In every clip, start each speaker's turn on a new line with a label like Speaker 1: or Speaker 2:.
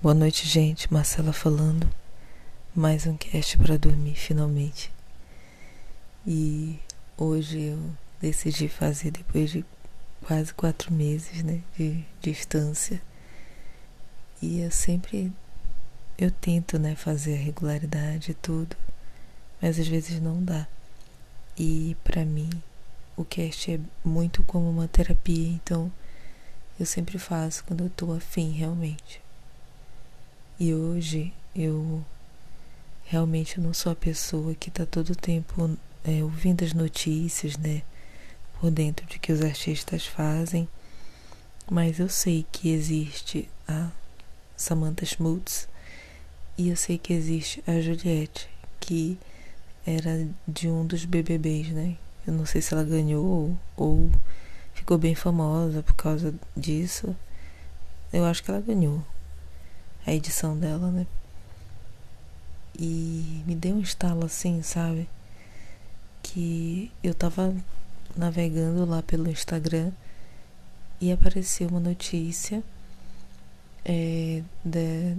Speaker 1: Boa noite, gente. Marcela falando. Mais um cast para dormir, finalmente. E hoje eu decidi fazer depois de quase quatro meses, né, de distância. E eu sempre eu tento, né, fazer a regularidade e tudo, mas às vezes não dá. E para mim o cast é muito como uma terapia, então eu sempre faço quando eu tô afim realmente. E hoje eu realmente não sou a pessoa que está todo o tempo é, ouvindo as notícias, né? Por dentro de que os artistas fazem. Mas eu sei que existe a Samantha Schmutz e eu sei que existe a Juliette, que era de um dos BBBs, né? Eu não sei se ela ganhou ou, ou ficou bem famosa por causa disso. Eu acho que ela ganhou a edição dela, né? E me deu um estalo assim, sabe? Que eu tava navegando lá pelo Instagram e apareceu uma notícia é, de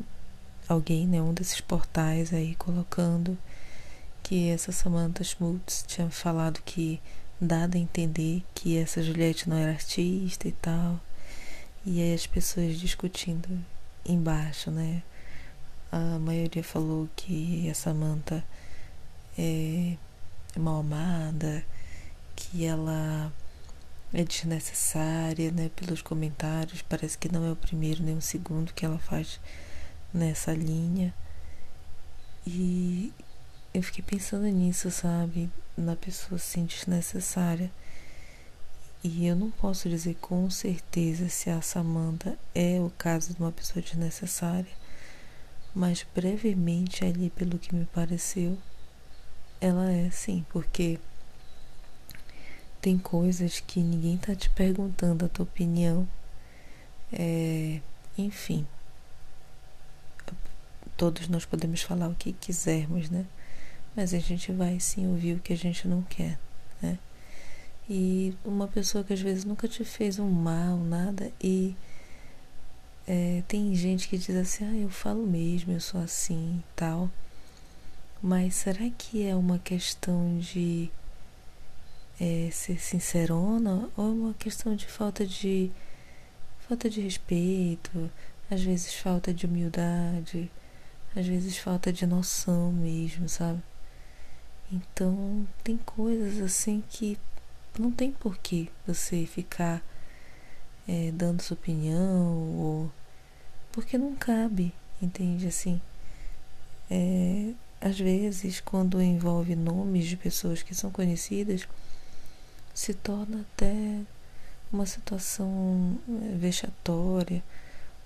Speaker 1: alguém, né, um desses portais aí colocando que essa Samantha Schmutz tinha falado que dado a entender que essa Juliette não era artista e tal. E aí as pessoas discutindo embaixo, né? A maioria falou que a Samantha é mal amada, que ela é desnecessária, né? Pelos comentários, parece que não é o primeiro nem o segundo que ela faz nessa linha. E eu fiquei pensando nisso, sabe? Na pessoa assim desnecessária. E eu não posso dizer com certeza se a Samantha é o caso de uma pessoa desnecessária, mas brevemente ali, pelo que me pareceu, ela é sim, porque tem coisas que ninguém tá te perguntando a tua opinião. É, enfim, todos nós podemos falar o que quisermos, né? Mas a gente vai sim ouvir o que a gente não quer, né? E uma pessoa que às vezes nunca te fez um mal, nada, e é, tem gente que diz assim, ah, eu falo mesmo, eu sou assim e tal. Mas será que é uma questão de é, ser sincerona ou é uma questão de falta de falta de respeito, às vezes falta de humildade, às vezes falta de noção mesmo, sabe? Então tem coisas assim que não tem porquê você ficar é, dando sua opinião ou porque não cabe, entende assim? É, às vezes, quando envolve nomes de pessoas que são conhecidas, se torna até uma situação é, vexatória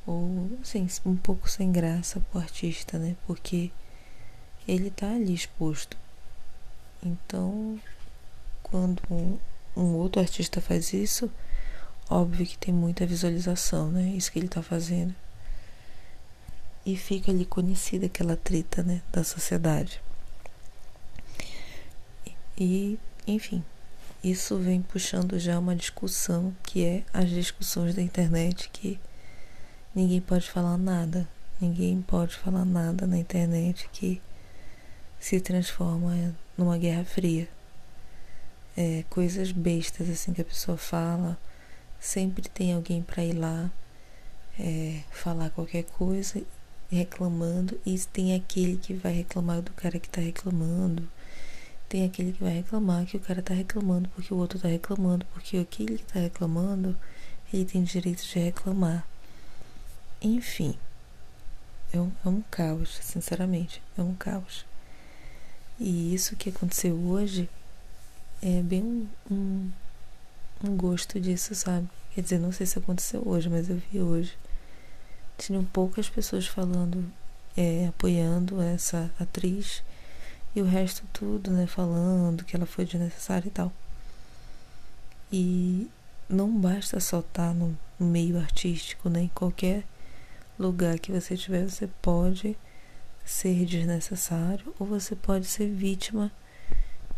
Speaker 1: ou assim, um pouco sem graça pro artista, né? Porque ele tá ali exposto. Então, quando um outro artista faz isso, óbvio que tem muita visualização, né? Isso que ele tá fazendo. E fica ali conhecida aquela treta, né, da sociedade. E, enfim, isso vem puxando já uma discussão que é as discussões da internet que ninguém pode falar nada. Ninguém pode falar nada na internet que se transforma numa guerra fria é, coisas bestas assim que a pessoa fala, sempre tem alguém para ir lá é, falar qualquer coisa reclamando e tem aquele que vai reclamar do cara que tá reclamando. Tem aquele que vai reclamar que o cara tá reclamando porque o outro tá reclamando, porque aquele que tá reclamando, ele tem direito de reclamar. Enfim, é um, é um caos, sinceramente, é um caos. E isso que aconteceu hoje é bem um, um, gosto disso, sabe? Quer dizer, não sei se aconteceu hoje, mas eu vi hoje. Tinham poucas pessoas falando, é, apoiando essa atriz e o resto tudo, né? Falando que ela foi desnecessária e tal. E não basta só estar no, no meio artístico, né? Em qualquer lugar que você estiver, você pode ser desnecessário ou você pode ser vítima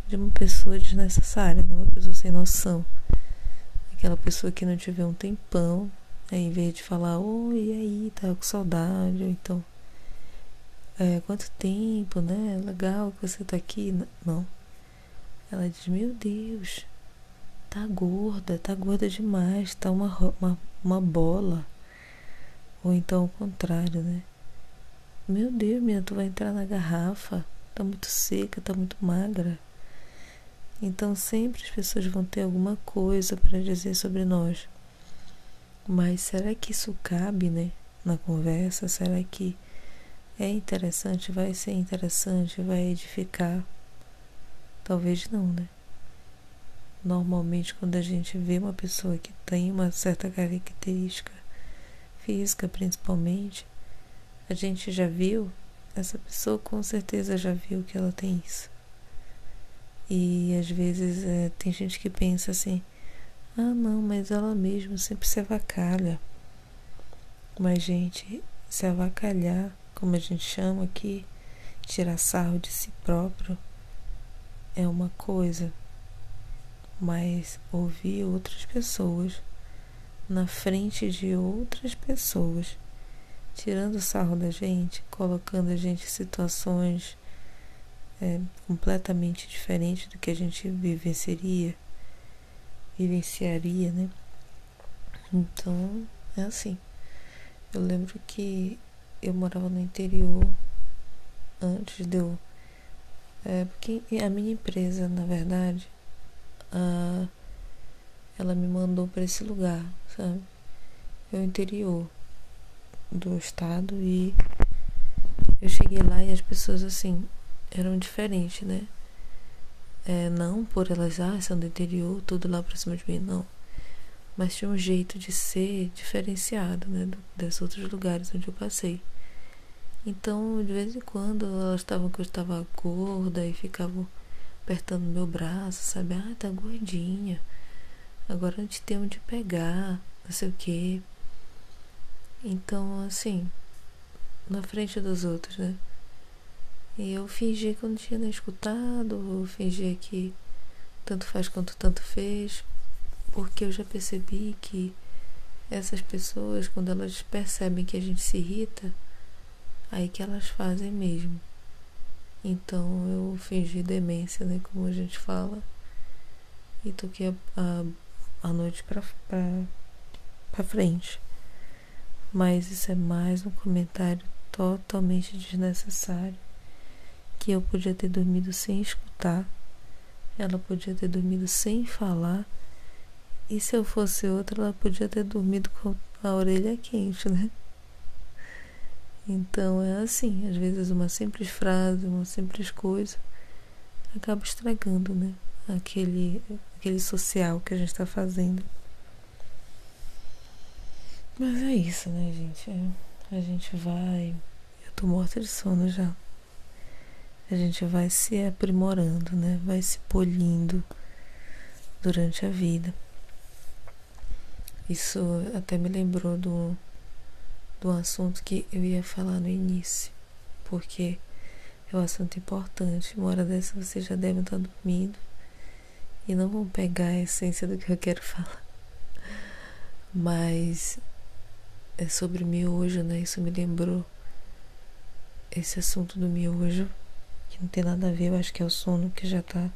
Speaker 1: de uma pessoa desnecessária, né? Uma pessoa sem noção. Aquela pessoa que não vê um tempão Aí, em vez de falar, oi, e aí, tá com saudade, ou então, é, quanto tempo, né? Legal que você tá aqui. Não. Ela diz, meu Deus, tá gorda, tá gorda demais, tá uma, uma, uma bola. Ou então ao contrário, né? Meu Deus, minha, tu vai entrar na garrafa, tá muito seca, tá muito magra. Então sempre as pessoas vão ter alguma coisa para dizer sobre nós. Mas será que isso cabe, né, na conversa? Será que é interessante, vai ser interessante, vai edificar? Talvez não, né? Normalmente quando a gente vê uma pessoa que tem uma certa característica física, principalmente, a gente já viu, essa pessoa com certeza já viu que ela tem isso. E às vezes é, tem gente que pensa assim: ah, não, mas ela mesma sempre se avacalha. Mas, gente, se avacalhar, como a gente chama aqui, tirar sarro de si próprio, é uma coisa. Mas ouvir outras pessoas na frente de outras pessoas, tirando sarro da gente, colocando a gente em situações é, completamente diferente do que a gente vivenciaria, vivenciaria, né? Então, é assim. Eu lembro que eu morava no interior antes de eu. É, porque a minha empresa, na verdade, a, ela me mandou para esse lugar, sabe? É o interior do estado e eu cheguei lá e as pessoas assim, eram diferentes, né? É, não por elas, ah, são do interior, tudo lá pra cima de mim, não. Mas tinha um jeito de ser diferenciado, né? Do, desses outros lugares onde eu passei. Então, de vez em quando, elas estavam que eu estava gorda e ficavam apertando meu braço, sabe? Ah, tá gordinha. Agora a gente tem onde pegar, não sei o quê. Então, assim, na frente dos outros, né? E eu fingi que eu não tinha nem escutado, eu fingi que tanto faz quanto tanto fez, porque eu já percebi que essas pessoas, quando elas percebem que a gente se irrita, aí que elas fazem mesmo. Então eu fingi demência, né, como a gente fala, e toquei a, a, a noite pra, pra, pra frente. Mas isso é mais um comentário totalmente desnecessário que eu podia ter dormido sem escutar, ela podia ter dormido sem falar, e se eu fosse outra, ela podia ter dormido com a orelha quente, né? Então é assim, às vezes uma simples frase, uma simples coisa acaba estragando, né? Aquele, aquele social que a gente está fazendo. Mas é isso, né, gente? É, a gente vai. Eu tô morta de sono já a gente vai se aprimorando, né? Vai se polindo durante a vida. Isso até me lembrou do, do assunto que eu ia falar no início, porque é um assunto importante. Uma hora dessa você já deve estar dormindo e não vão pegar a essência do que eu quero falar. Mas é sobre miojo, né? Isso me lembrou esse assunto do miojo que não tem nada a ver, eu acho que é o sono que já tá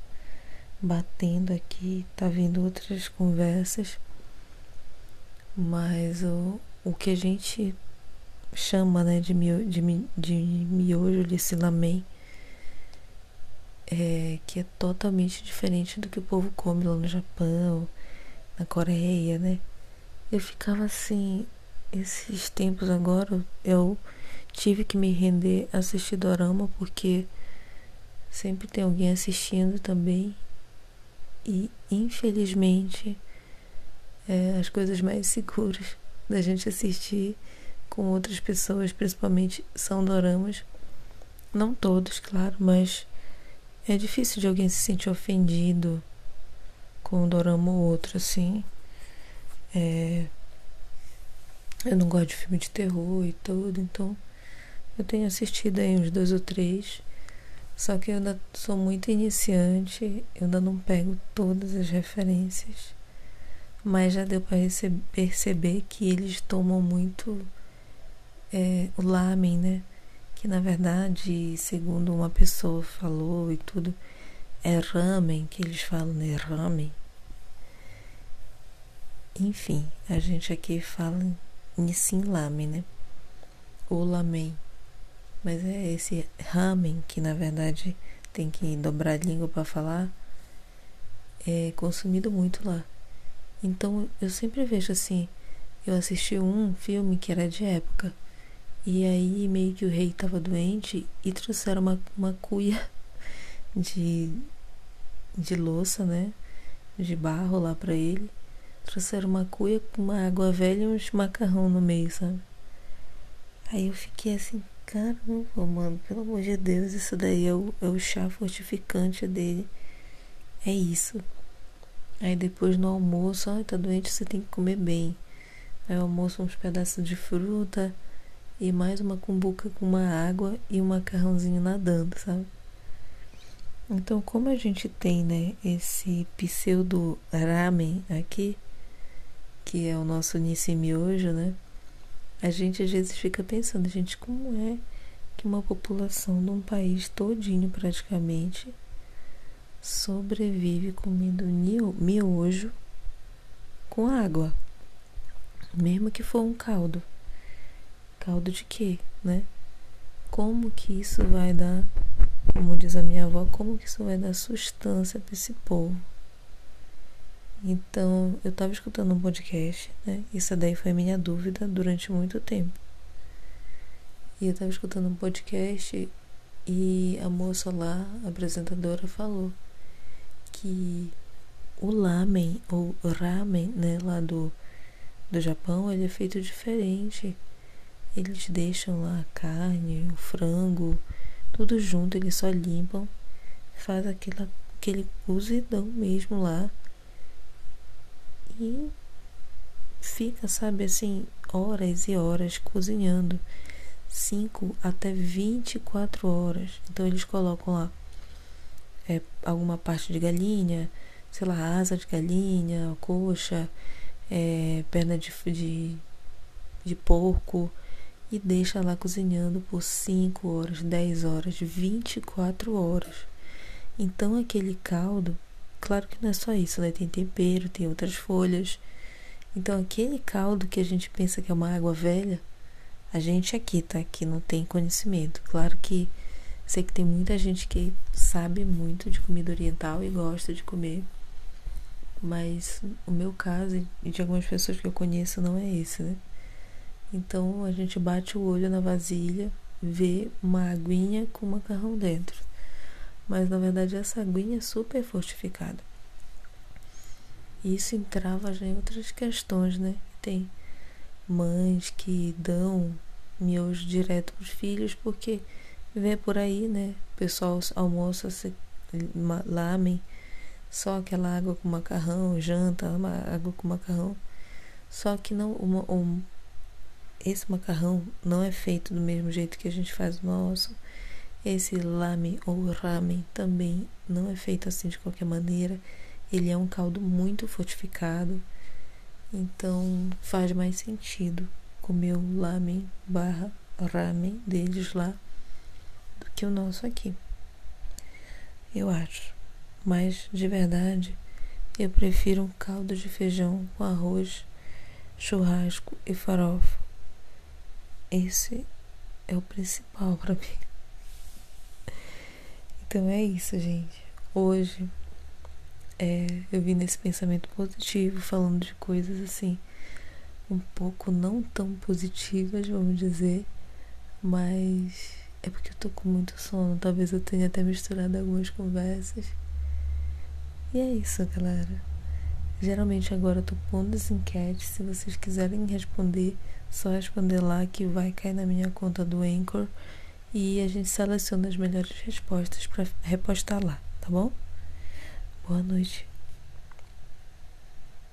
Speaker 1: batendo aqui, tá vindo outras conversas, mas o, o que a gente chama né, de, mio, de, de miojo de silamen é que é totalmente diferente do que o povo come lá no Japão, na Coreia, né? Eu ficava assim, esses tempos agora eu tive que me render a assistir dorama porque Sempre tem alguém assistindo também. E infelizmente é, as coisas mais seguras da gente assistir com outras pessoas, principalmente são doramas. Não todos, claro, mas é difícil de alguém se sentir ofendido com um dorama ou outro, assim. É... Eu não gosto de filme de terror e tudo, então eu tenho assistido aí uns dois ou três. Só que eu ainda sou muito iniciante, eu ainda não pego todas as referências. mas já deu para perceber que eles tomam muito é, o lamen, né? Que na verdade, segundo uma pessoa falou e tudo, é ramen que eles falam, né? Ramen. Enfim, a gente aqui fala Nissin Lamen, né? Ou Lamen. Mas é esse ramen que na verdade tem que dobrar a língua para falar, é consumido muito lá. Então eu sempre vejo assim, eu assisti um filme que era de época, e aí meio que o rei estava doente e trouxeram uma, uma cuia de, de louça, né? De barro lá para ele. Trouxeram uma cuia com uma água velha e uns macarrão no meio, sabe? Aí eu fiquei assim, caramba, mano, pelo amor de Deus, isso daí é o, é o chá fortificante dele. É isso. Aí depois no almoço, ai, tá doente, você tem que comer bem. Aí eu almoço uns pedaços de fruta e mais uma cumbuca com uma água e um macarrãozinho nadando, sabe? Então, como a gente tem, né, esse pseudo ramen aqui, que é o nosso Nissi Miojo, né? A gente às vezes fica pensando, gente, como é que uma população de um país todinho praticamente sobrevive comendo miojo com água, mesmo que for um caldo. Caldo de quê, né? Como que isso vai dar, como diz a minha avó, como que isso vai dar sustância para esse povo? Então, eu estava escutando um podcast, né? Isso daí foi minha dúvida durante muito tempo. E eu estava escutando um podcast e a moça lá, a apresentadora, falou que o lamen ou ramen, né, lá do, do Japão, ele é feito diferente. Eles deixam lá a carne, o frango, tudo junto, eles só limpam, faz aquela, aquele cozidão mesmo lá e fica, sabe, assim, horas e horas cozinhando. 5 até 24 horas. Então eles colocam lá é, alguma parte de galinha, sei lá, asa de galinha, coxa, é, perna de, de, de porco e deixa lá cozinhando por 5 horas, 10 horas, 24 horas. Então aquele caldo, claro que não é só isso, né? Tem tempero, tem outras folhas. Então aquele caldo que a gente pensa que é uma água velha, a gente aqui tá aqui não tem conhecimento. Claro que sei que tem muita gente que sabe muito de comida oriental e gosta de comer. Mas o meu caso e de algumas pessoas que eu conheço não é esse, né? Então a gente bate o olho na vasilha, vê uma aguinha com macarrão dentro. Mas na verdade essa aguinha é super fortificada. E isso entrava já em outras questões, né? Tem mães que dão miojo direto para os filhos porque vê por aí, né? O pessoal almoça, se, lamen, só aquela água com macarrão, janta, água com macarrão. Só que não, uma, um, esse macarrão não é feito do mesmo jeito que a gente faz o nosso. Esse lame ou ramen também não é feito assim de qualquer maneira. Ele é um caldo muito fortificado, então faz mais sentido comer o lamen barra ramen deles lá do que o nosso aqui. Eu acho. Mas de verdade, eu prefiro um caldo de feijão com arroz, churrasco e farofa. Esse é o principal para mim. Então é isso, gente. Hoje é, eu vim nesse pensamento positivo, falando de coisas assim um pouco não tão positivas, vamos dizer, mas é porque eu tô com muito sono. Talvez eu tenha até misturado algumas conversas. E é isso, galera. Geralmente agora eu tô pondo as enquetes. Se vocês quiserem responder, só responder lá que vai cair na minha conta do Anchor. E a gente seleciona as melhores respostas para repostar lá, tá bom? Boa noite.